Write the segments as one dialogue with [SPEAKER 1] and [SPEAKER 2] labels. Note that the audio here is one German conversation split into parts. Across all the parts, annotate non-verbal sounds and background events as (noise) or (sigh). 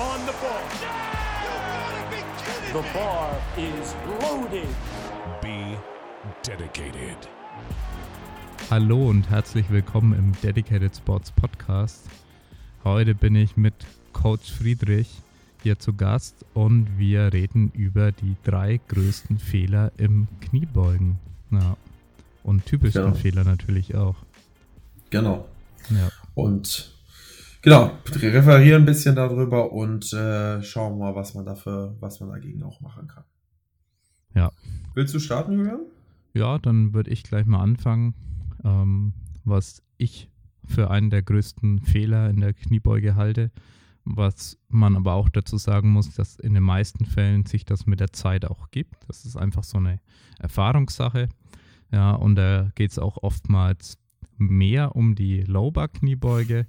[SPEAKER 1] on the ball. The bar is loaded.
[SPEAKER 2] Be dedicated.
[SPEAKER 3] Hallo und herzlich willkommen im Dedicated Sports Podcast. Heute bin ich mit Coach Friedrich hier zu Gast und wir reden über die drei größten Fehler im Kniebeugen. Ja. Und typischsten
[SPEAKER 4] Genau.
[SPEAKER 3] Fehler natürlich auch.
[SPEAKER 4] Genau.
[SPEAKER 3] Ja.
[SPEAKER 4] Und genau, wir referieren ein bisschen darüber und äh, schauen mal, was man dafür, was man dagegen auch machen kann.
[SPEAKER 3] Ja.
[SPEAKER 4] Willst du starten, Julian?
[SPEAKER 3] Ja, dann würde ich gleich mal anfangen, ähm, was ich für einen der größten Fehler in der Kniebeuge halte. Was man aber auch dazu sagen muss, dass in den meisten Fällen sich das mit der Zeit auch gibt. Das ist einfach so eine Erfahrungssache. Ja, und da geht es auch oftmals mehr um die Low-Bar-Kniebeuge,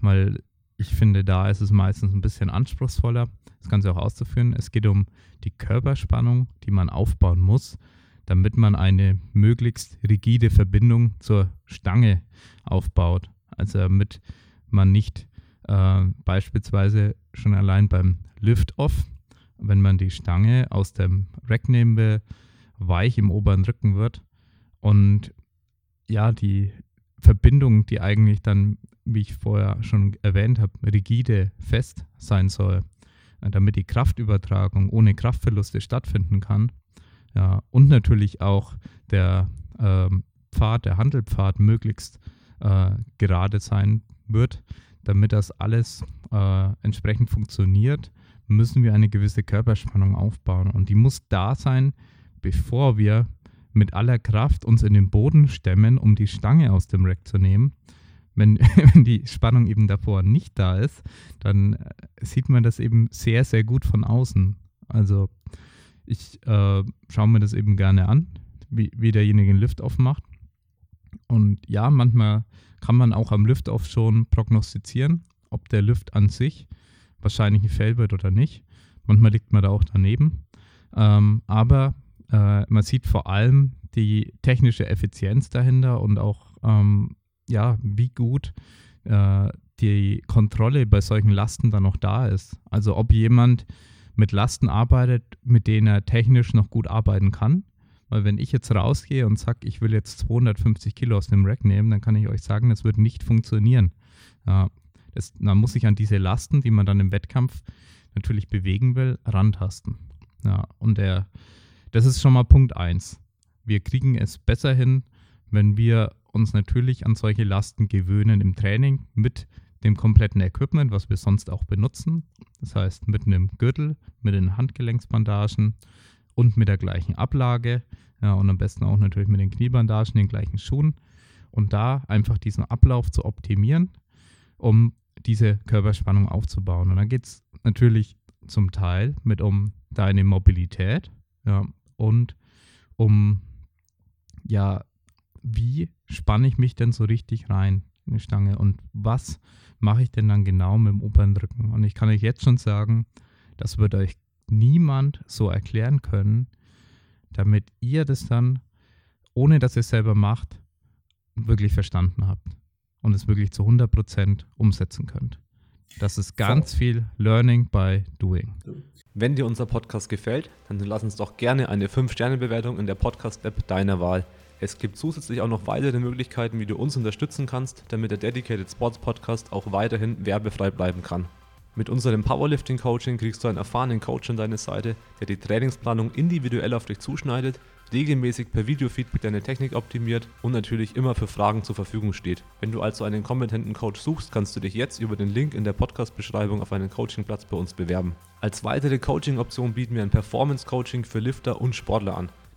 [SPEAKER 3] weil ich finde, da ist es meistens ein bisschen anspruchsvoller, das Ganze auch auszuführen. Es geht um die Körperspannung, die man aufbauen muss, damit man eine möglichst rigide Verbindung zur Stange aufbaut. Also damit man nicht äh, beispielsweise schon allein beim Lift-Off, wenn man die Stange aus dem Rack nehmen will, weich im oberen Rücken wird und ja, die Verbindung, die eigentlich dann, wie ich vorher schon erwähnt habe, rigide fest sein soll, äh, damit die Kraftübertragung ohne Kraftverluste stattfinden kann. Ja, und natürlich auch der ähm, Pfad, der Handelpfad möglichst äh, gerade sein wird, damit das alles äh, entsprechend funktioniert, müssen wir eine gewisse Körperspannung aufbauen. Und die muss da sein, bevor wir mit aller Kraft uns in den Boden stemmen, um die Stange aus dem Rack zu nehmen. Wenn, (laughs) wenn die Spannung eben davor nicht da ist, dann äh, sieht man das eben sehr, sehr gut von außen. Also ich äh, schaue mir das eben gerne an, wie, wie derjenige einen Lift aufmacht. Und ja, manchmal kann man auch am Lift-Off schon prognostizieren, ob der Lift an sich wahrscheinlich ein Fail wird oder nicht. Manchmal liegt man da auch daneben. Ähm, aber äh, man sieht vor allem die technische Effizienz dahinter und auch, ähm, ja, wie gut äh, die Kontrolle bei solchen Lasten dann noch da ist. Also ob jemand mit Lasten arbeitet, mit denen er technisch noch gut arbeiten kann. Weil wenn ich jetzt rausgehe und sage, ich will jetzt 250 Kilo aus dem Rack nehmen, dann kann ich euch sagen, das wird nicht funktionieren. Ja, das, man muss sich an diese Lasten, die man dann im Wettkampf natürlich bewegen will, rantasten. Ja, und der, das ist schon mal Punkt 1. Wir kriegen es besser hin, wenn wir uns natürlich an solche Lasten gewöhnen im Training mit dem kompletten Equipment, was wir sonst auch benutzen. Das heißt, mit einem Gürtel, mit den Handgelenksbandagen und mit der gleichen Ablage. Ja, und am besten auch natürlich mit den Kniebandagen, den gleichen Schuhen. Und da einfach diesen Ablauf zu optimieren, um diese Körperspannung aufzubauen. Und dann geht es natürlich zum Teil mit um deine Mobilität ja, und um, ja, wie spanne ich mich denn so richtig rein in die Stange und was mache ich denn dann genau mit dem oberen Rücken? Und ich kann euch jetzt schon sagen, das wird euch niemand so erklären können, damit ihr das dann, ohne dass ihr es selber macht, wirklich verstanden habt und es wirklich zu 100% umsetzen könnt. Das ist ganz viel Learning by Doing.
[SPEAKER 5] Wenn dir unser Podcast gefällt, dann lass uns doch gerne eine 5-Sterne-Bewertung in der Podcast-App deiner Wahl. Es gibt zusätzlich auch noch weitere Möglichkeiten, wie du uns unterstützen kannst, damit der Dedicated Sports Podcast auch weiterhin werbefrei bleiben kann. Mit unserem Powerlifting-Coaching kriegst du einen erfahrenen Coach an deine Seite, der die Trainingsplanung individuell auf dich zuschneidet, regelmäßig per Videofeedback deine Technik optimiert und natürlich immer für Fragen zur Verfügung steht. Wenn du also einen kompetenten Coach suchst, kannst du dich jetzt über den Link in der Podcast-Beschreibung auf einen Coachingplatz bei uns bewerben. Als weitere Coaching-Option bieten wir ein Performance-Coaching für Lifter und Sportler an.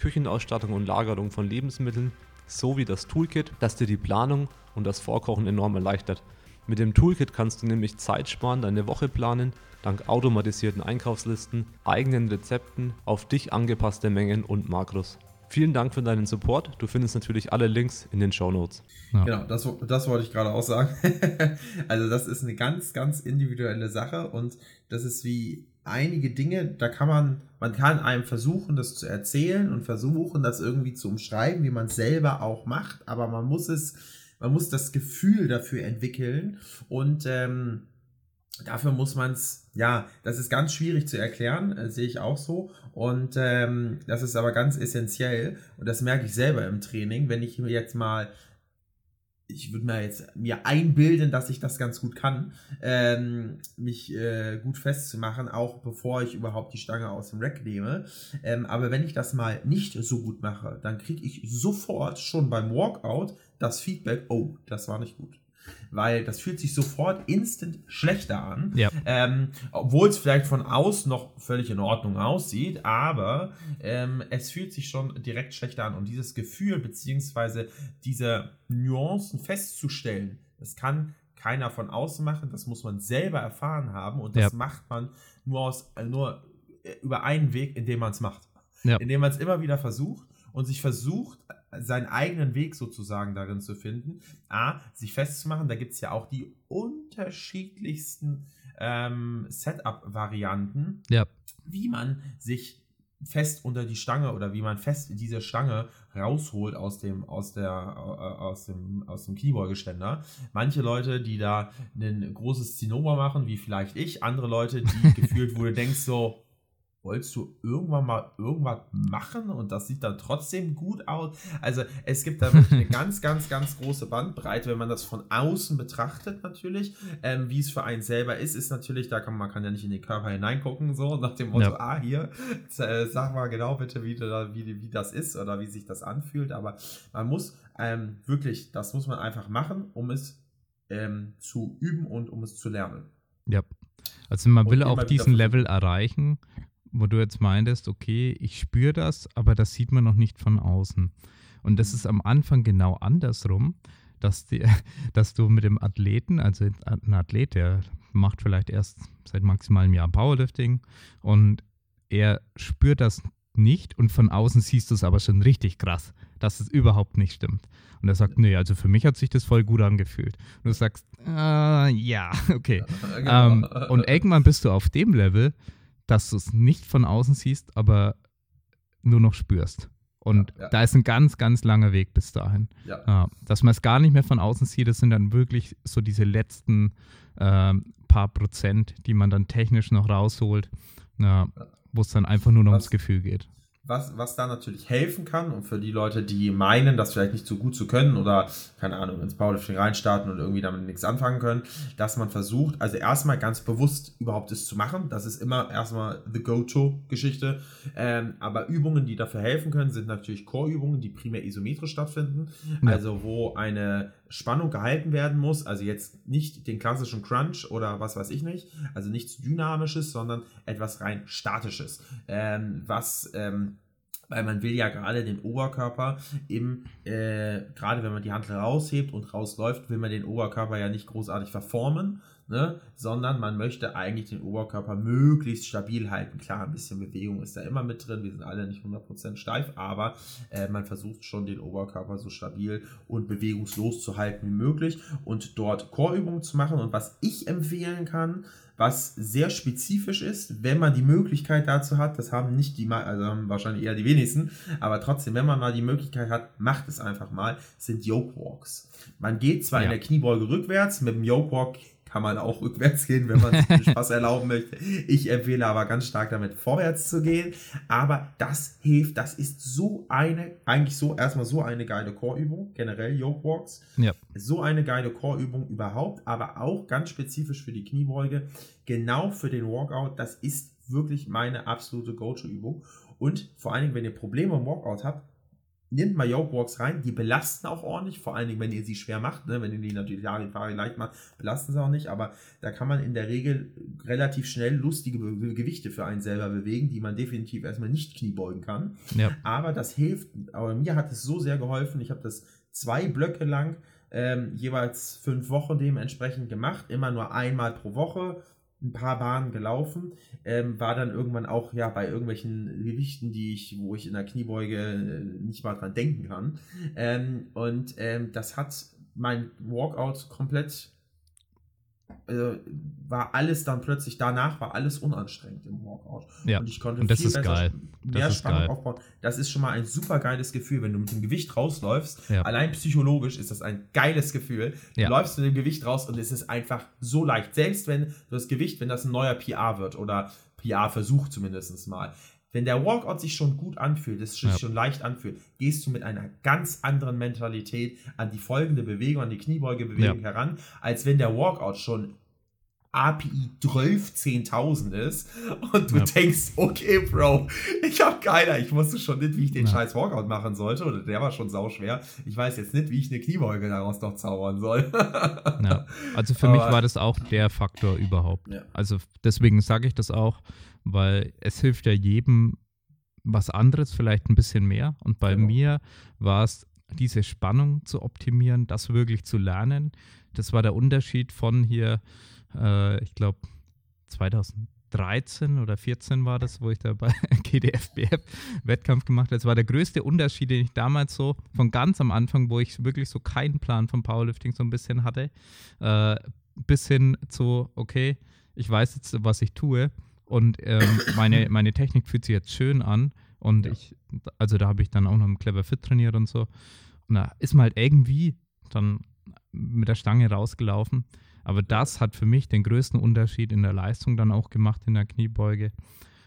[SPEAKER 5] Küchenausstattung und Lagerung von Lebensmitteln sowie das Toolkit, das dir die Planung und das Vorkochen enorm erleichtert. Mit dem Toolkit kannst du nämlich Zeit sparen, deine Woche planen, dank automatisierten Einkaufslisten, eigenen Rezepten, auf dich angepasste Mengen und Makros. Vielen Dank für deinen Support. Du findest natürlich alle Links in den Show Notes.
[SPEAKER 3] Ja.
[SPEAKER 4] Genau, das, das wollte ich gerade auch sagen. (laughs) also das ist eine ganz, ganz individuelle Sache und das ist wie einige Dinge, da kann man, man kann einem versuchen, das zu erzählen und versuchen, das irgendwie zu umschreiben, wie man es selber auch macht, aber man muss es, man muss das Gefühl dafür entwickeln und ähm, dafür muss man es, ja, das ist ganz schwierig zu erklären, äh, sehe ich auch so. Und ähm, das ist aber ganz essentiell. Und das merke ich selber im Training, wenn ich jetzt mal, ich würde mir jetzt mir einbilden, dass ich das ganz gut kann, ähm, mich äh, gut festzumachen, auch bevor ich überhaupt die Stange aus dem Rack nehme. Ähm, aber wenn ich das mal nicht so gut mache, dann kriege ich sofort schon beim Walkout das Feedback, oh, das war nicht gut weil das fühlt sich sofort instant schlechter an.
[SPEAKER 3] Ja.
[SPEAKER 4] Ähm, obwohl es vielleicht von außen noch völlig in Ordnung aussieht, aber ähm, es fühlt sich schon direkt schlechter an. Und dieses Gefühl beziehungsweise diese Nuancen festzustellen, das kann keiner von außen machen, das muss man selber erfahren haben und das
[SPEAKER 3] Ja.
[SPEAKER 4] macht man nur aus äh, nur äh, über einen Weg, indem man es macht.
[SPEAKER 3] Ja.
[SPEAKER 4] Indem man es immer wieder versucht und sich versucht, seinen eigenen Weg sozusagen darin zu finden. A, sich festzumachen, da gibt es ja auch die unterschiedlichsten ähm, Setup-Varianten,
[SPEAKER 3] Ja.
[SPEAKER 4] wie man sich fest unter die Stange oder wie man fest diese Stange rausholt aus dem aus der äh, aus dem aus dem Kniebeugeständer. Manche Leute, die da ein großes Zinnober machen, wie vielleicht ich, andere Leute, die (laughs) gefühlt, wo du denkst so, wolltest du irgendwann mal irgendwas machen und das sieht dann trotzdem gut aus? Also es gibt da wirklich eine (laughs) ganz, ganz, ganz große Bandbreite, wenn man das von außen betrachtet natürlich. Ähm, wie es für einen selber ist, ist natürlich, da kann man kann ja nicht in den Körper hineingucken, so nach dem Motto,
[SPEAKER 3] Ja.
[SPEAKER 4] ah, hier, äh, sag mal genau bitte, wie, da, wie, wie das ist oder wie sich das anfühlt. Aber man muss ähm, wirklich, das muss man einfach machen, um es ähm, zu üben und um es zu lernen.
[SPEAKER 3] Ja. Also man will auch diesen. Level erreichen, wo du jetzt meintest, okay, ich spüre das, aber das sieht man noch nicht von außen. Und das ist am Anfang genau andersrum, dass, die, (laughs) dass du mit dem Athleten, also ein Athlet, der macht vielleicht erst seit maximal einem Jahr Powerlifting und er spürt das nicht und von außen siehst du es aber schon richtig krass, dass es überhaupt nicht stimmt. Und er sagt, nee, also für mich hat sich das voll gut angefühlt. Und du sagst, äh, ja, (laughs) okay. Ähm, und irgendwann bist du auf dem Level, dass du es nicht von außen siehst, aber nur noch spürst. Und
[SPEAKER 4] Ja, ja.
[SPEAKER 3] da ist ein ganz, ganz langer Weg bis dahin.
[SPEAKER 4] ja.
[SPEAKER 3] Dass man es gar nicht mehr von außen sieht, das sind dann wirklich so diese letzten ähm, paar Prozent, die man dann technisch noch rausholt, ja, wo es dann einfach nur noch
[SPEAKER 4] Was-
[SPEAKER 3] ums Gefühl geht.
[SPEAKER 4] Was, was da natürlich helfen kann und für die Leute, die meinen, das vielleicht nicht so gut zu können oder, keine Ahnung, ins Powerlifting reinstarten und irgendwie damit nichts anfangen können, dass man versucht, also erstmal ganz bewusst überhaupt es zu machen. Das ist immer erstmal the go-to-Geschichte. Ähm, aber Übungen, die dafür helfen können, sind natürlich Core-Übungen, die primär isometrisch stattfinden.
[SPEAKER 3] Ja.
[SPEAKER 4] Also wo eine Spannung gehalten werden muss. Also jetzt nicht den klassischen Crunch oder was weiß ich nicht. Also nichts Dynamisches, sondern etwas rein Statisches. Ähm, was ähm, weil man will ja gerade den Oberkörper im, äh, gerade wenn man die Handel raushebt und rausläuft, will man den Oberkörper ja nicht großartig verformen, ne? sondern man möchte eigentlich den Oberkörper möglichst stabil halten. Klar, ein bisschen Bewegung ist da immer mit drin, wir sind alle nicht 100% steif, aber äh, man versucht schon den Oberkörper so stabil und bewegungslos zu halten wie möglich und dort Chorübungen zu machen. Und was ich empfehlen kann, was sehr spezifisch ist, wenn man die Möglichkeit dazu hat, das haben nicht die, also haben wahrscheinlich eher die wenigsten, aber trotzdem, wenn man mal die Möglichkeit hat, macht es einfach mal, sind Yoke Walks. Man geht zwar in
[SPEAKER 3] Ja.
[SPEAKER 4] der Kniebeuge rückwärts, mit dem Yoke Walk kann man auch rückwärts gehen, wenn man sich Spaß (laughs) erlauben möchte. Ich empfehle aber ganz stark damit vorwärts zu gehen, aber das hilft, das ist so eine, eigentlich so, erstmal so eine geile Core-Übung, generell Yoke Walks
[SPEAKER 3] Ja.
[SPEAKER 4] so eine geile Core-Übung überhaupt, aber auch ganz spezifisch für die Kniebeuge, genau für den Walkout. Das ist wirklich meine absolute Go-To-Übung. Und vor allen Dingen, wenn ihr Probleme im Walkout habt, nehmt mal Yoke Walks rein. Die belasten auch ordentlich, vor allen Dingen, wenn ihr sie schwer macht. Ne? Wenn ihr die natürlich Larifari leicht macht, belasten sie auch nicht. Aber da kann man in der Regel relativ schnell lustige Gewichte für einen selber bewegen, die man definitiv erstmal nicht kniebeugen kann.
[SPEAKER 3] Ja.
[SPEAKER 4] Aber das hilft, aber mir hat es so sehr geholfen. Ich habe das zwei Blöcke lang ähm, jeweils fünf Wochen dementsprechend gemacht, immer nur einmal pro Woche, ein paar Bahnen gelaufen, ähm, war dann irgendwann auch ja bei irgendwelchen Gewichten, die ich, wo ich in der Kniebeuge äh, nicht mal dran denken kann. Ähm, und ähm, das hat mein Walkout komplett äh, war alles dann plötzlich danach war alles unanstrengend im Walkout
[SPEAKER 3] Ja,
[SPEAKER 4] und ich konnte
[SPEAKER 3] und das
[SPEAKER 4] viel
[SPEAKER 3] ist
[SPEAKER 4] besser
[SPEAKER 3] geil.
[SPEAKER 4] mehr
[SPEAKER 3] Das ist
[SPEAKER 4] Spannung
[SPEAKER 3] geil.
[SPEAKER 4] aufbauen. Das ist schon mal ein super geiles Gefühl, wenn du mit dem Gewicht rausläufst.
[SPEAKER 3] Ja.
[SPEAKER 4] Allein psychologisch ist das ein geiles Gefühl. Du
[SPEAKER 3] Ja.
[SPEAKER 4] läufst mit dem Gewicht raus und es ist einfach so leicht. Selbst wenn du das Gewicht, wenn das ein neuer PR wird oder PR-Versuch zumindest mal. Wenn der Walkout sich schon gut anfühlt, es sich
[SPEAKER 3] Ja.
[SPEAKER 4] schon leicht anfühlt, gehst du mit einer ganz anderen Mentalität an die folgende Bewegung, an die Kniebeugebewegung
[SPEAKER 3] Ja.
[SPEAKER 4] heran, als wenn der Walkout schon API 12 10.000 ist und du
[SPEAKER 3] Ja.
[SPEAKER 4] denkst, okay, Bro, ich habe keiner, ich wusste schon nicht, wie ich den
[SPEAKER 3] Ja.
[SPEAKER 4] scheiß Walkout machen sollte oder der war schon sauschwer. Ich weiß jetzt nicht, wie ich eine Kniebeuge daraus noch zaubern soll. (laughs)
[SPEAKER 3] Ja. Also für mich
[SPEAKER 4] Aber-
[SPEAKER 3] war das auch der Faktor überhaupt. Also deswegen sage ich das auch, weil es hilft ja jedem was anderes, vielleicht ein bisschen mehr. Und bei
[SPEAKER 4] Genau.
[SPEAKER 3] mir war es diese Spannung zu optimieren, das wirklich zu lernen. Das war der Unterschied von hier, äh, ich glaube 2013 oder 14 war das, wo ich da bei (laughs) GDFBF Wettkampf gemacht habe. Das war der größte Unterschied, den ich damals so von ganz am Anfang, wo ich wirklich so keinen Plan vom Powerlifting so ein bisschen hatte, äh, bis hin zu, okay, ich weiß jetzt, was ich tue und ähm, meine, meine Technik fühlt sich jetzt schön an und
[SPEAKER 4] Ja.
[SPEAKER 3] ich, also da habe ich dann auch noch im Clever Fit trainiert und so. Und da ist man halt irgendwie dann mit der Stange rausgelaufen. Aber das hat für mich den größten Unterschied in der Leistung dann auch gemacht in der Kniebeuge.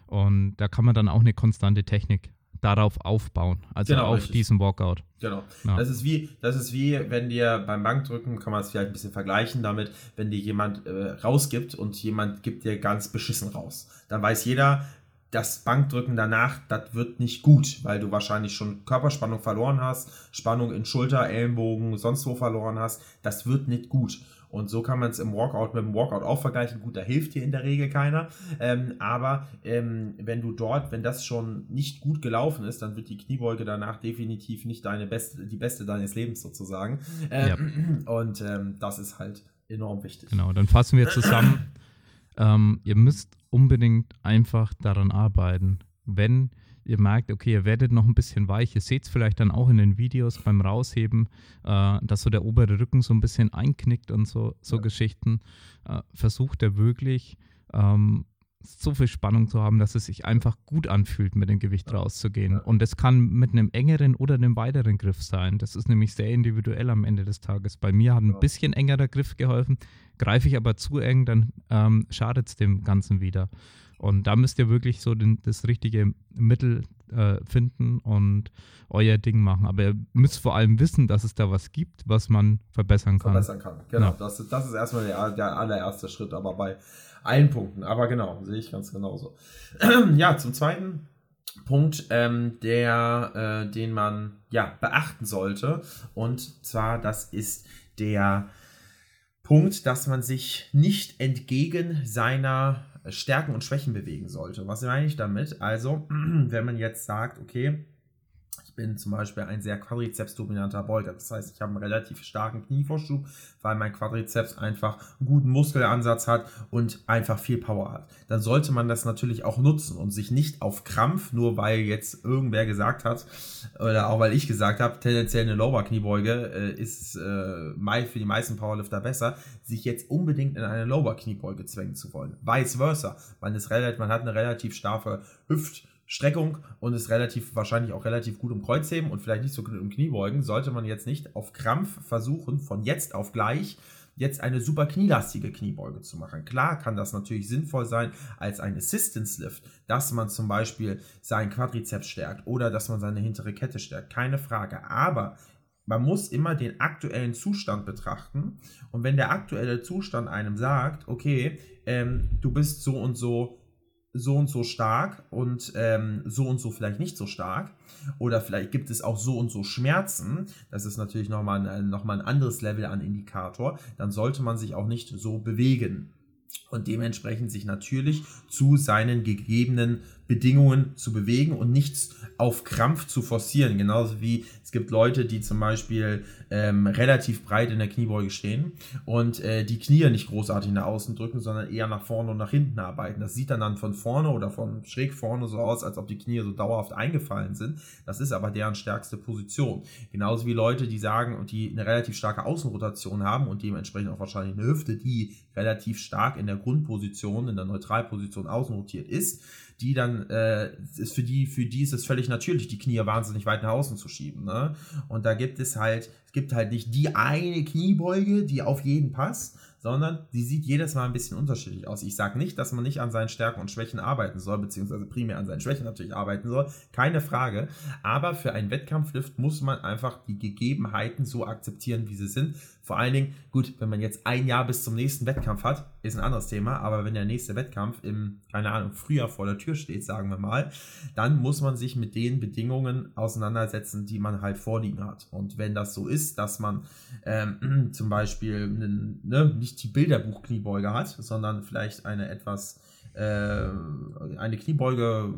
[SPEAKER 3] Und da kann man dann auch eine konstante Technik darauf aufbauen, also
[SPEAKER 4] Genau,
[SPEAKER 3] auf
[SPEAKER 4] richtig.
[SPEAKER 3] diesen Walkout.
[SPEAKER 4] Genau.
[SPEAKER 3] Ja.
[SPEAKER 4] Das ist wie, das ist wie, wenn dir beim Bankdrücken, kann man es vielleicht ein bisschen vergleichen damit, wenn dir jemand äh, rausgibt und jemand gibt dir ganz beschissen raus. Dann weiß jeder, das Bankdrücken danach, das wird nicht gut, weil du wahrscheinlich schon Körperspannung verloren hast, Spannung in Schulter, Ellenbogen, sonst wo verloren hast. Das wird nicht gut. Und so kann man es im Walkout mit dem Walkout auch vergleichen. Gut, da hilft dir in der Regel keiner. Ähm, aber ähm, wenn du dort, wenn das schon nicht gut gelaufen ist, dann wird die Kniebeuge danach definitiv nicht deine beste, die beste deines Lebens sozusagen. Ähm, (clears throat) Und ähm, das ist halt enorm wichtig.
[SPEAKER 3] Genau, dann fassen wir zusammen. (clears throat) ähm, ihr müsst unbedingt einfach daran arbeiten. Wenn ihr merkt, okay, ihr werdet noch ein bisschen weich, ihr seht es vielleicht dann auch in den Videos beim Rausheben, äh, dass so der obere Rücken so ein bisschen einknickt und so, so
[SPEAKER 4] Ja.
[SPEAKER 3] Geschichten, äh, versucht er wirklich ähm, so viel Spannung zu haben, dass es sich einfach gut anfühlt, mit dem Gewicht
[SPEAKER 4] Ja.
[SPEAKER 3] rauszugehen.
[SPEAKER 4] Ja.
[SPEAKER 3] Und das kann mit einem engeren oder einem weiteren Griff sein. Das ist nämlich sehr individuell am Ende des Tages. Bei mir hat ein bisschen engerer Griff geholfen. Greife ich aber zu eng, dann ähm, schadet es dem Ganzen wieder. Und da müsst ihr wirklich so den, das richtige Mittel äh, finden und euer Ding machen. Aber ihr müsst vor allem wissen, dass es da was gibt, was man verbessern kann.
[SPEAKER 4] verbessern kann. Genau,
[SPEAKER 3] Ja.
[SPEAKER 4] das, das ist erstmal der, der allererste Schritt, aber bei allen Punkten. Aber genau, sehe ich ganz genauso. (clears throat) ja, zum zweiten Punkt, ähm, der, äh, den man ja beachten sollte. Und zwar, das ist der Punkt, dass man sich nicht entgegen seiner Stärken und Schwächen bewegen sollte. Was meine ich damit? Also, (clears throat) wenn man jetzt sagt, okay, bin zum Beispiel ein sehr quadrizepsdominanter Beuger. Das heißt, ich habe einen relativ starken Knievorschub, weil mein Quadrizeps einfach einen guten Muskelansatz hat und einfach viel Power hat. Dann sollte man das natürlich auch nutzen und sich nicht auf Krampf, nur weil jetzt irgendwer gesagt hat, oder auch weil ich gesagt habe, tendenziell eine Lower-Kniebeuge äh, ist äh, für die meisten Powerlifter besser, sich jetzt unbedingt in eine Lower-Kniebeuge zwängen zu wollen. Vice versa. Man, ist relativ, man hat eine relativ starke Hüft- Streckung und ist relativ wahrscheinlich auch relativ gut im Kreuzheben und vielleicht nicht so gut im Kniebeugen, sollte man jetzt nicht auf Krampf versuchen, von jetzt auf gleich jetzt eine super knielastige Kniebeuge zu machen. Klar kann das natürlich sinnvoll sein als ein Assistance Lift, dass man zum Beispiel seinen Quadrizeps stärkt oder dass man seine hintere Kette stärkt, keine Frage. Aber man muss immer den aktuellen Zustand betrachten und wenn der aktuelle Zustand einem sagt, okay, ähm, du bist so und so so und so stark und ähm, so und so vielleicht nicht so stark. Oder vielleicht gibt es auch so und so Schmerzen. Das ist natürlich nochmal ein, noch mal ein anderes Level an Indikator. Dann sollte man sich auch nicht so bewegen. Und dementsprechend sich natürlich zu seinen gegebenen Bedingungen zu bewegen und nichts auf Krampf zu forcieren. Genauso wie es gibt Leute, die zum Beispiel ähm, relativ breit in der Kniebeuge stehen und äh, die Knie nicht großartig nach außen drücken, sondern eher nach vorne und nach hinten arbeiten. Das sieht dann, dann von vorne oder von schräg vorne so aus, als ob die Knie so dauerhaft eingefallen sind. Das ist aber deren stärkste Position. Genauso wie Leute, die sagen und die eine relativ starke Außenrotation haben und dementsprechend auch wahrscheinlich eine Hüfte, die relativ stark in der Grundposition, in der Neutralposition außen rotiert ist, die dann, äh, ist für die, für die ist es völlig natürlich, die Knie wahnsinnig weit nach außen zu schieben. Ne? Und da gibt es halt, gibt halt nicht die eine Kniebeuge, die auf jeden passt, sondern die sieht jedes Mal ein bisschen unterschiedlich aus. Ich sage nicht, dass man nicht an seinen Stärken und Schwächen arbeiten soll, beziehungsweise primär an seinen Schwächen natürlich arbeiten soll, keine Frage. Aber für einen Wettkampflift muss man einfach die Gegebenheiten so akzeptieren, wie sie sind. Vor allen Dingen, gut, wenn man jetzt ein Jahr bis zum nächsten Wettkampf hat, ist ein anderes Thema, aber wenn der nächste Wettkampf im, keine Ahnung, Frühjahr vor der Tür steht, sagen wir mal, dann muss man sich mit den Bedingungen auseinandersetzen, die man halt vorliegen hat. Und wenn das so ist, dass man ähm, (clears throat) zum Beispiel einen, ne, nicht die Bilderbuch-Kniebeuge hat, sondern vielleicht eine etwas, äh, eine Kniebeuge,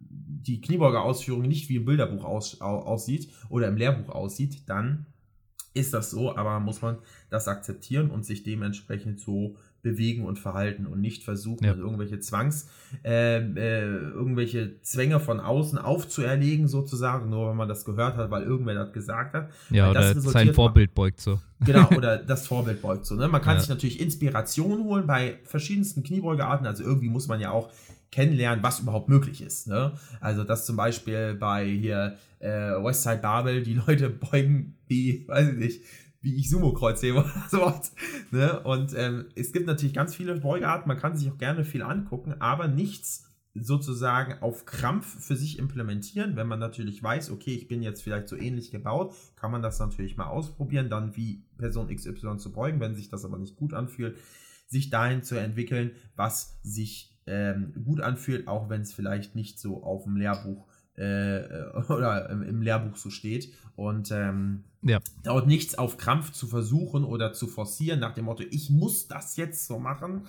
[SPEAKER 4] die Kniebeuge-Ausführung nicht wie im Bilderbuch aus, aussieht oder im Lehrbuch aussieht, dann ist das so, aber muss man das akzeptieren und sich dementsprechend so bewegen und verhalten und nicht versuchen, ja. irgendwelche Zwangs, äh, äh, irgendwelche Zwänge von außen aufzuerlegen, sozusagen, nur wenn man das gehört hat, weil irgendwer das gesagt hat.
[SPEAKER 3] Ja, oder sein Vorbild beugt so.
[SPEAKER 4] Genau, (laughs) oder das Vorbild beugt so. Ne? Man kann ja. sich natürlich Inspiration holen bei verschiedensten Kniebeugearten, also irgendwie muss man ja auch kennenlernen, was überhaupt möglich ist. Ne? Also, dass zum Beispiel bei hier äh, Westside Babel die Leute beugen wie, weiß ich nicht, wie ich Sumo-Kreuz hebe oder (laughs) sowas. Ne? Und ähm, es gibt natürlich ganz viele Beugearten, man kann sich auch gerne viel angucken, aber nichts sozusagen auf Krampf für sich implementieren. Wenn man natürlich weiß, okay, ich bin jetzt vielleicht so ähnlich gebaut, kann man das natürlich mal ausprobieren, dann wie Person XY zu beugen, wenn sich das aber nicht gut anfühlt, sich dahin zu entwickeln, was sich ähm, gut anfühlt, auch wenn es vielleicht nicht so auf dem Lehrbuch äh, (laughs) oder im, im, Lehrbuch so steht. Und ähm, ja. dauert nichts auf Krampf zu versuchen oder zu forcieren nach dem Motto, ich muss das jetzt so machen,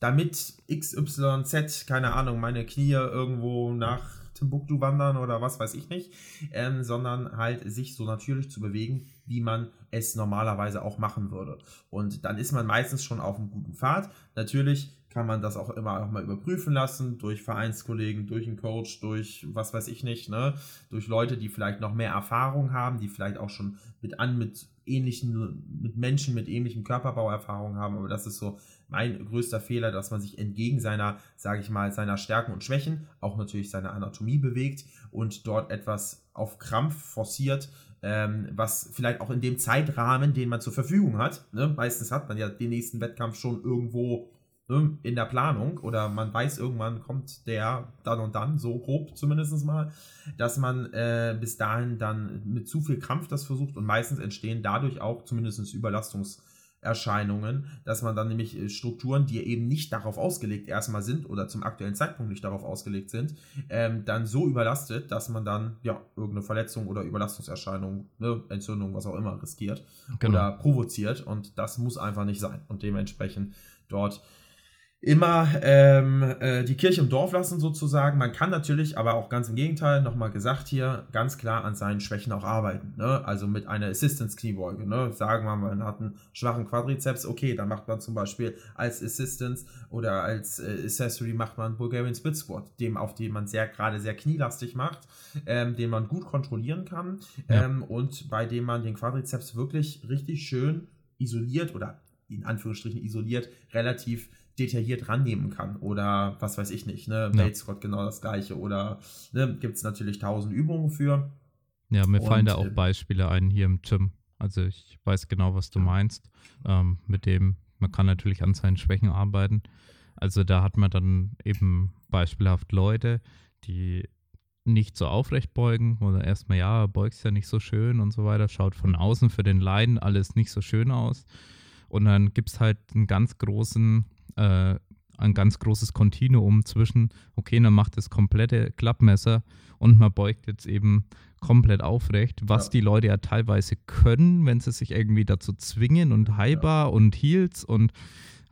[SPEAKER 4] damit XYZ, keine Ahnung, meine Knie irgendwo nach Timbuktu wandern oder was weiß ich nicht, ähm, sondern halt sich so natürlich zu bewegen, wie man es normalerweise auch machen würde. Und dann ist man meistens schon auf einem guten Pfad. Natürlich kann man das auch immer auch mal überprüfen lassen durch Vereinskollegen, durch einen Coach, durch was weiß ich nicht, ne, durch Leute, die vielleicht noch mehr Erfahrung haben, die vielleicht auch schon mit an mit ähnlichen mit Menschen mit ähnlichem Körperbau Erfahrung haben, aber das ist so mein größter Fehler, dass man sich entgegen seiner, sage ich mal, seiner Stärken und Schwächen, auch natürlich seiner Anatomie bewegt und dort etwas auf Krampf forciert, ähm, was vielleicht auch in dem Zeitrahmen, den man zur Verfügung hat, ne, meistens hat man ja den nächsten Wettkampf schon irgendwo ne, in der Planung oder man weiß, irgendwann kommt der dann und dann, so grob zumindest mal, dass man äh, bis dahin dann mit zu viel Krampf das versucht und meistens entstehen dadurch auch zumindest Überlastungs- Erscheinungen, dass man dann nämlich äh, Strukturen, die eben nicht darauf ausgelegt erstmal sind oder zum aktuellen Zeitpunkt nicht darauf ausgelegt sind, ähm, dann so überlastet, dass man dann ja irgendeine Verletzung oder Überlastungserscheinung, ne, Entzündung, was auch immer riskiert genau. oder provoziert und das muss einfach nicht sein und dementsprechend dort immer ähm, äh, die Kirche im Dorf lassen sozusagen. Man kann natürlich, aber auch ganz im Gegenteil, nochmal gesagt hier, ganz klar an seinen Schwächen auch arbeiten. Ne? Also mit einer Assistance-Kniebeuge. Ne? Sagen wir mal, man hat einen schwachen Quadrizeps, okay, dann macht man zum Beispiel als Assistance oder als äh, Accessory macht man Bulgarian Split Squat, dem auf den man sehr gerade sehr knielastig macht, ähm, den man gut kontrollieren kann ja. ähm, und bei dem man den Quadrizeps wirklich richtig schön isoliert oder in Anführungsstrichen isoliert relativ detailliert rannehmen kann. Oder was weiß ich nicht, ne? Ja. Scott genau das gleiche. Oder ne, gibt es natürlich tausend Übungen für.
[SPEAKER 3] Ja, mir Und, fallen da auch äh, Beispiele ein hier im Gym. Also ich weiß genau, was du meinst. Ähm, mit dem, man kann natürlich an seinen Schwächen arbeiten. Also da hat man dann eben beispielhaft Leute, die nicht so aufrecht beugen oder erstmal, ja, beugst ja nicht so schön und so weiter, schaut von außen für den Leiden alles nicht so schön aus. Und dann gibt es halt einen ganz großen äh, ein ganz großes Kontinuum zwischen, okay, man macht das komplette Klappmesser und man beugt jetzt eben komplett aufrecht, was ja. die Leute ja teilweise können, wenn sie sich irgendwie dazu zwingen und Highbar ja. und Heels und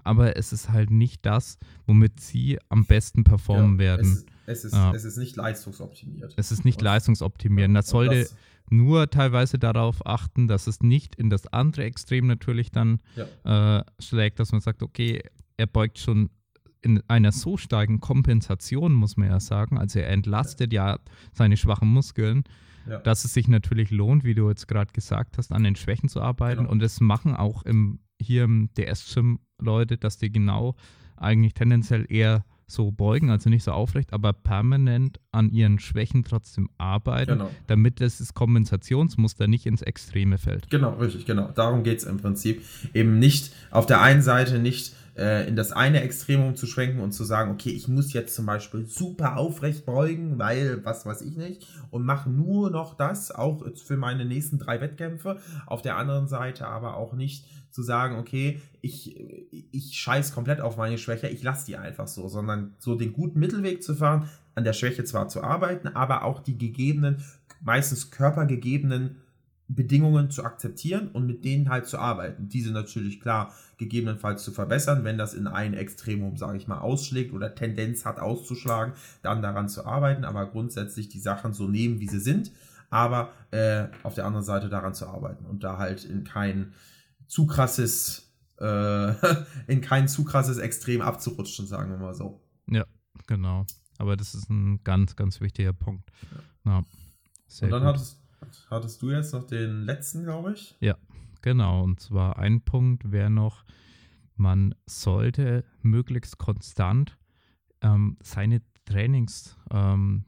[SPEAKER 3] aber es ist halt nicht das, womit sie am besten performen ja, werden.
[SPEAKER 4] Es, Es ist,
[SPEAKER 3] Ja.
[SPEAKER 4] es ist nicht leistungsoptimiert.
[SPEAKER 3] Es ist nicht
[SPEAKER 4] Und-
[SPEAKER 3] leistungsoptimierend. Das
[SPEAKER 4] Und
[SPEAKER 3] sollte
[SPEAKER 4] das-
[SPEAKER 3] nur teilweise darauf achten, dass es nicht in das andere Extrem natürlich dann
[SPEAKER 4] ja.
[SPEAKER 3] äh, schlägt, dass man sagt, okay, er beugt schon in einer so starken Kompensation, muss man ja sagen. Also er entlastet ja seine schwachen Muskeln,
[SPEAKER 4] Ja.
[SPEAKER 3] dass es sich natürlich lohnt, wie du jetzt gerade gesagt hast, an den Schwächen zu arbeiten.
[SPEAKER 4] Genau.
[SPEAKER 3] Und das machen auch im, hier im DS-Gym Leute, dass die genau eigentlich tendenziell eher so beugen, also nicht so aufrecht, aber permanent an ihren Schwächen trotzdem arbeiten,
[SPEAKER 4] Genau.
[SPEAKER 3] damit das Kompensationsmuster nicht ins Extreme fällt.
[SPEAKER 4] Genau, richtig, genau. Darum geht es im Prinzip. Eben nicht auf der einen Seite nicht äh, in das eine Extremum zu schwenken und zu sagen, okay, ich muss jetzt zum Beispiel super aufrecht beugen, weil was weiß ich nicht, und mache nur noch das, auch für meine nächsten drei Wettkämpfe. Auf der anderen Seite aber auch nicht zu sagen, okay, ich, ich scheiß komplett auf meine Schwäche, ich lasse die einfach so, sondern so den guten Mittelweg zu fahren, an der Schwäche zwar zu arbeiten, aber auch die gegebenen, meistens körpergegebenen Bedingungen zu akzeptieren und mit denen halt zu arbeiten. Diese natürlich klar gegebenenfalls zu verbessern, wenn das in ein Extremum, sage ich mal, ausschlägt oder Tendenz hat auszuschlagen, dann daran zu arbeiten, aber grundsätzlich die Sachen so nehmen, wie sie sind, aber äh, auf der anderen Seite daran zu arbeiten und da halt in kein zu krasses, äh, (laughs) in kein zu krasses Extrem abzurutschen, sagen wir mal so.
[SPEAKER 3] Ja, genau. Aber das ist ein ganz, ganz wichtiger Punkt. Ja. sehr
[SPEAKER 4] und dann
[SPEAKER 3] gut.
[SPEAKER 4] hattest, hattest du jetzt noch den letzten, glaube ich.
[SPEAKER 3] Genau, und zwar ein Punkt wäre noch, man sollte möglichst konstant ähm, seine Trainings, ähm,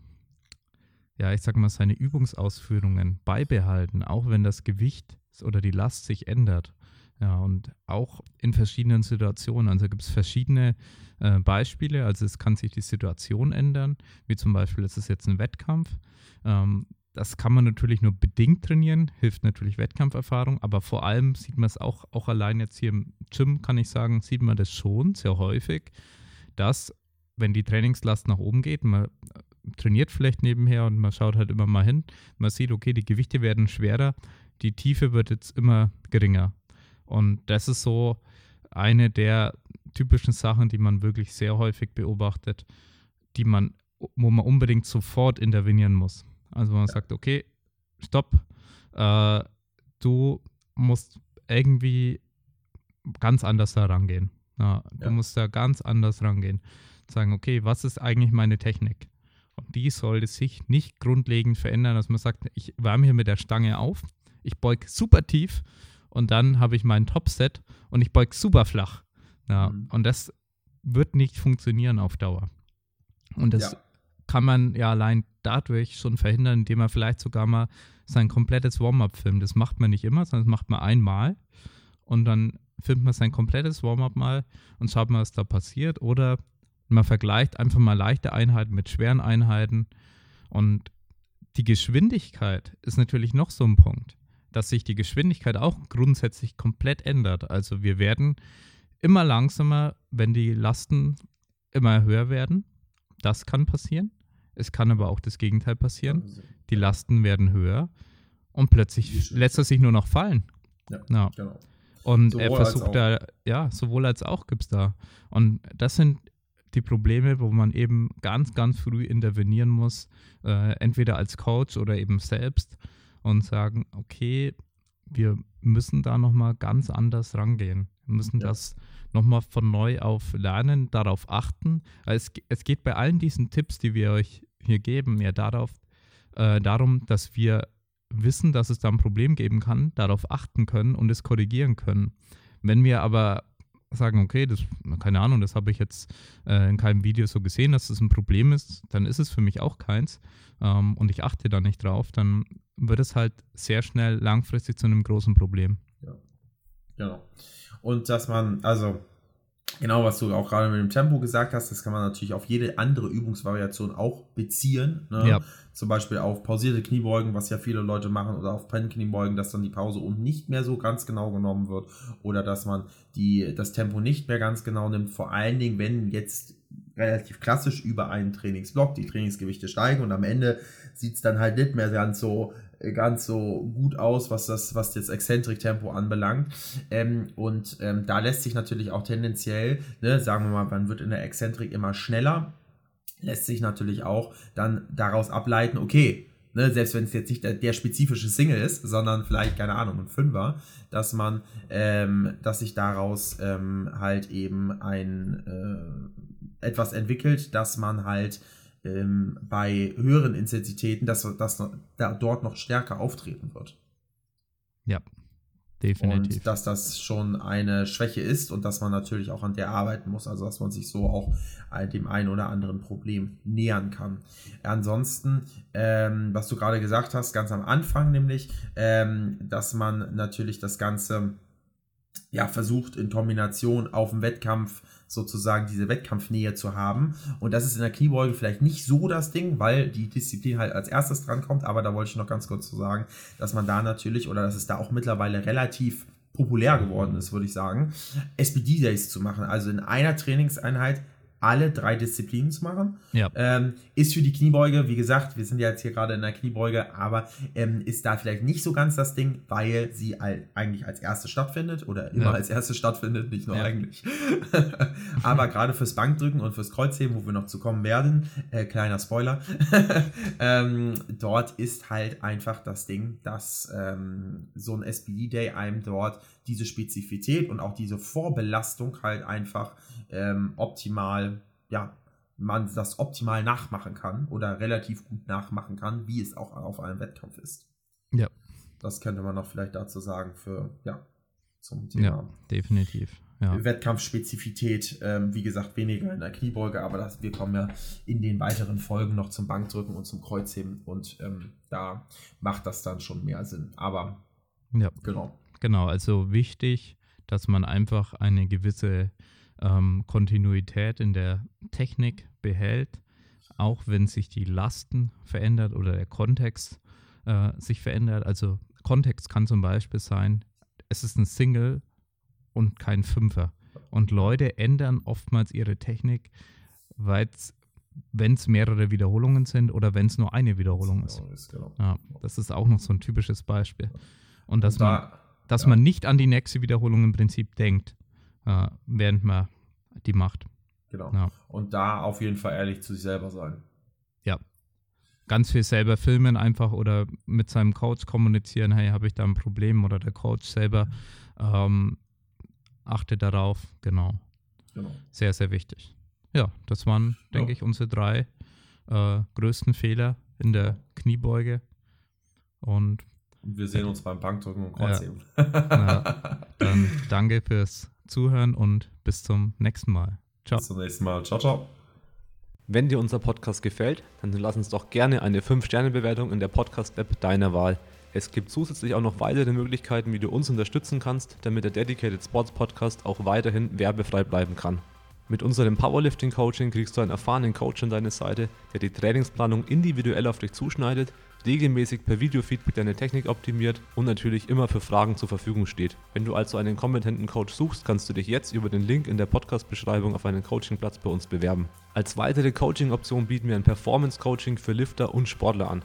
[SPEAKER 3] ja, ich sag mal, seine Übungsausführungen beibehalten, auch wenn das Gewicht oder die Last sich ändert. Ja, und auch in verschiedenen Situationen. Also gibt es verschiedene äh, Beispiele. Also es kann sich die Situation ändern, wie zum Beispiel, es ist jetzt ein Wettkampf. Ähm, das kann man natürlich nur bedingt trainieren, hilft natürlich Wettkampferfahrung, aber vor allem sieht man es auch, auch allein jetzt hier im Gym, kann ich sagen, sieht man das schon sehr häufig, dass wenn die Trainingslast nach oben geht, man trainiert vielleicht nebenher und man schaut halt immer mal hin, man sieht, okay, die Gewichte werden schwerer, die Tiefe wird jetzt immer geringer. Und das ist so eine der typischen Sachen, die man wirklich sehr häufig beobachtet, die man, wo man unbedingt sofort intervenieren muss. Also man sagt, okay, stopp, äh, du musst irgendwie ganz anders da rangehen. Ja, du
[SPEAKER 4] Ja.
[SPEAKER 3] musst da ganz anders rangehen. Sagen, okay, was ist eigentlich meine Technik? Und die sollte sich nicht grundlegend verändern, dass man sagt, ich wärme hier mit der Stange auf, ich beug super tief und dann habe ich meinen Topset und ich beug super flach. Ja,
[SPEAKER 4] Mhm.
[SPEAKER 3] Und das wird nicht funktionieren auf Dauer. Und das
[SPEAKER 4] Ja.
[SPEAKER 3] Kann man ja allein dadurch schon verhindern, indem man vielleicht sogar mal sein komplettes Warm-up filmt. Das macht man nicht immer, sondern das macht man einmal und dann filmt man sein komplettes Warm-up mal und schaut mal, was da passiert. Oder man vergleicht einfach mal leichte Einheiten mit schweren Einheiten. Und die Geschwindigkeit ist natürlich noch so ein Punkt, dass sich die Geschwindigkeit auch grundsätzlich komplett ändert. Also wir werden immer langsamer, wenn die Lasten immer höher werden. Das kann passieren. Es kann aber auch das Gegenteil passieren. Die Lasten werden höher und plötzlich lässt er sich nur noch fallen.
[SPEAKER 4] Ja,
[SPEAKER 3] Ja.
[SPEAKER 4] genau.
[SPEAKER 3] Und er
[SPEAKER 4] Sowohl als
[SPEAKER 3] versucht da, ja, sowohl als auch gibt es da. Und das sind die Probleme, wo man eben ganz, ganz früh intervenieren muss, äh, entweder als Coach oder eben selbst und sagen, okay, wir müssen da nochmal ganz anders rangehen. Wir müssen
[SPEAKER 4] Ja.
[SPEAKER 3] das nochmal von neu auf lernen, darauf achten. Es, es geht bei allen diesen Tipps, die wir euch hier geben, ja darauf, äh, darum, dass wir wissen, dass es da ein Problem geben kann, darauf achten können und es korrigieren können. Wenn wir aber sagen, okay, das, keine Ahnung, das habe ich jetzt äh, in keinem Video so gesehen, dass das ein Problem ist, dann ist es für mich auch keins ähm, und ich achte da nicht drauf, dann wird es halt sehr schnell langfristig zu einem großen Problem.
[SPEAKER 4] Genau. Und dass man, also genau, was du auch gerade mit dem Tempo gesagt hast, das kann man natürlich auf jede andere Übungsvariation auch beziehen. Ne?
[SPEAKER 3] Ja.
[SPEAKER 4] Zum Beispiel auf pausierte Kniebeugen, was ja viele Leute machen, oder auf Pennkniebeugen, dass dann die Pause unten nicht mehr so ganz genau genommen wird. Oder dass man die, das Tempo nicht mehr ganz genau nimmt. Vor allen Dingen, wenn jetzt relativ klassisch über einen Trainingsblock die Trainingsgewichte steigen und am Ende sieht es dann halt nicht mehr ganz so ganz so gut aus, was das, was jetzt Exzentrik-Tempo anbelangt. Ähm, und ähm, da lässt sich natürlich auch tendenziell, ne, sagen wir mal, man wird in der Exzentrik immer schneller. lässt sich natürlich auch dann daraus ableiten, okay, ne, selbst wenn es jetzt nicht der, der, spezifische Single ist, sondern vielleicht, keine Ahnung, ein Fünfer, dass man, ähm, dass sich daraus ähm, halt eben ein äh, etwas entwickelt, dass man halt ähm, bei höheren Intensitäten, dass das da dort noch stärker auftreten wird.
[SPEAKER 3] Ja, definitiv.
[SPEAKER 4] Und dass das schon eine Schwäche ist und dass man natürlich auch an der arbeiten muss, also dass man sich so auch dem einen oder anderen Problem nähern kann. Ansonsten, ähm, was du gerade gesagt hast, ganz am Anfang nämlich, ähm, dass man natürlich das Ganze ja versucht in Kombination auf dem Wettkampf sozusagen diese Wettkampfnähe zu haben. Und das ist in der Kniebeuge vielleicht nicht so das Ding, weil die Disziplin halt als erstes drankommt. Aber da wollte ich noch ganz kurz zu sagen, dass man da natürlich oder dass es da auch mittlerweile relativ populär geworden ist, würde ich sagen, SPD-Days zu machen. Also in einer Trainingseinheit alle drei Disziplinen zu machen.
[SPEAKER 3] Ja.
[SPEAKER 4] Ähm, ist für die Kniebeuge, wie gesagt, wir sind ja jetzt hier gerade in der Kniebeuge, aber ähm, ist da vielleicht nicht so ganz das Ding, weil sie all, eigentlich als erste stattfindet oder immer ja. als erste stattfindet, nicht nur ja. eigentlich. (laughs) aber gerade fürs Bankdrücken und fürs Kreuzheben, wo wir noch zu kommen werden, äh, kleiner Spoiler, (laughs) ähm, dort ist halt einfach das Ding, dass ähm, so ein SPD-Day einem dort diese Spezifität und auch diese Vorbelastung halt einfach ähm, optimal, ja, man das optimal nachmachen kann oder relativ gut nachmachen kann, wie es auch auf einem Wettkampf ist.
[SPEAKER 3] Ja.
[SPEAKER 4] Das könnte man noch vielleicht dazu sagen für, ja, zum Thema.
[SPEAKER 3] Ja, definitiv. Ja.
[SPEAKER 4] Wettkampfspezifität, ähm, wie gesagt, weniger in der Kniebeuge, aber das, wir kommen ja in den weiteren Folgen noch zum Bankdrücken und zum Kreuzheben und ähm, da macht das dann schon mehr Sinn. Aber
[SPEAKER 3] ja.
[SPEAKER 4] genau.
[SPEAKER 3] Genau, also wichtig, dass man einfach eine gewisse ähm, Kontinuität in der Technik behält, auch wenn sich die Lasten verändert oder der Kontext äh, sich verändert. Also Kontext kann zum Beispiel sein, es ist ein Single und kein Fünfer. Und Leute ändern oftmals ihre Technik, wenn es mehrere Wiederholungen sind oder wenn es nur eine Wiederholung ist. Genau. Ja, das ist auch noch so ein typisches Beispiel. Und dass da, man dass ja. man nicht an die nächste Wiederholung im Prinzip denkt, äh, während man die macht.
[SPEAKER 4] Genau. Ja. Und da auf jeden Fall ehrlich zu sich selber sein.
[SPEAKER 3] Ja. Ganz viel selber filmen einfach oder mit seinem Coach kommunizieren, hey, habe ich da ein Problem oder der Coach selber ähm, achte darauf, genau. genau. Sehr, sehr wichtig. Ja, das waren, denke ja. ich, unsere drei äh, größten Fehler in der Kniebeuge. Und
[SPEAKER 4] und wir sehen uns beim Bankdrücken und Kreuzheben. (laughs)
[SPEAKER 3] Ja. Dann danke fürs Zuhören und bis zum nächsten Mal.
[SPEAKER 4] Ciao. Bis zum nächsten Mal. Ciao, ciao.
[SPEAKER 5] Wenn dir unser Podcast gefällt, dann lass uns doch gerne eine 5-Sterne-Bewertung in der Podcast-App deiner Wahl. Es gibt zusätzlich auch noch weitere Möglichkeiten, wie du uns unterstützen kannst, damit der Dedicated Sports Podcast auch weiterhin werbefrei bleiben kann. Mit unserem Powerlifting Coaching kriegst du einen erfahrenen Coach an deine Seite, der die Trainingsplanung individuell auf dich zuschneidet regelmäßig per Videofeedback deine Technik optimiert und natürlich immer für Fragen zur Verfügung steht. Wenn du also einen kompetenten Coach suchst, kannst du dich jetzt über den Link in der Podcast-Beschreibung auf einen Coachingplatz bei uns bewerben. Als weitere Coaching-Option bieten wir ein Performance-Coaching für Lifter und Sportler an.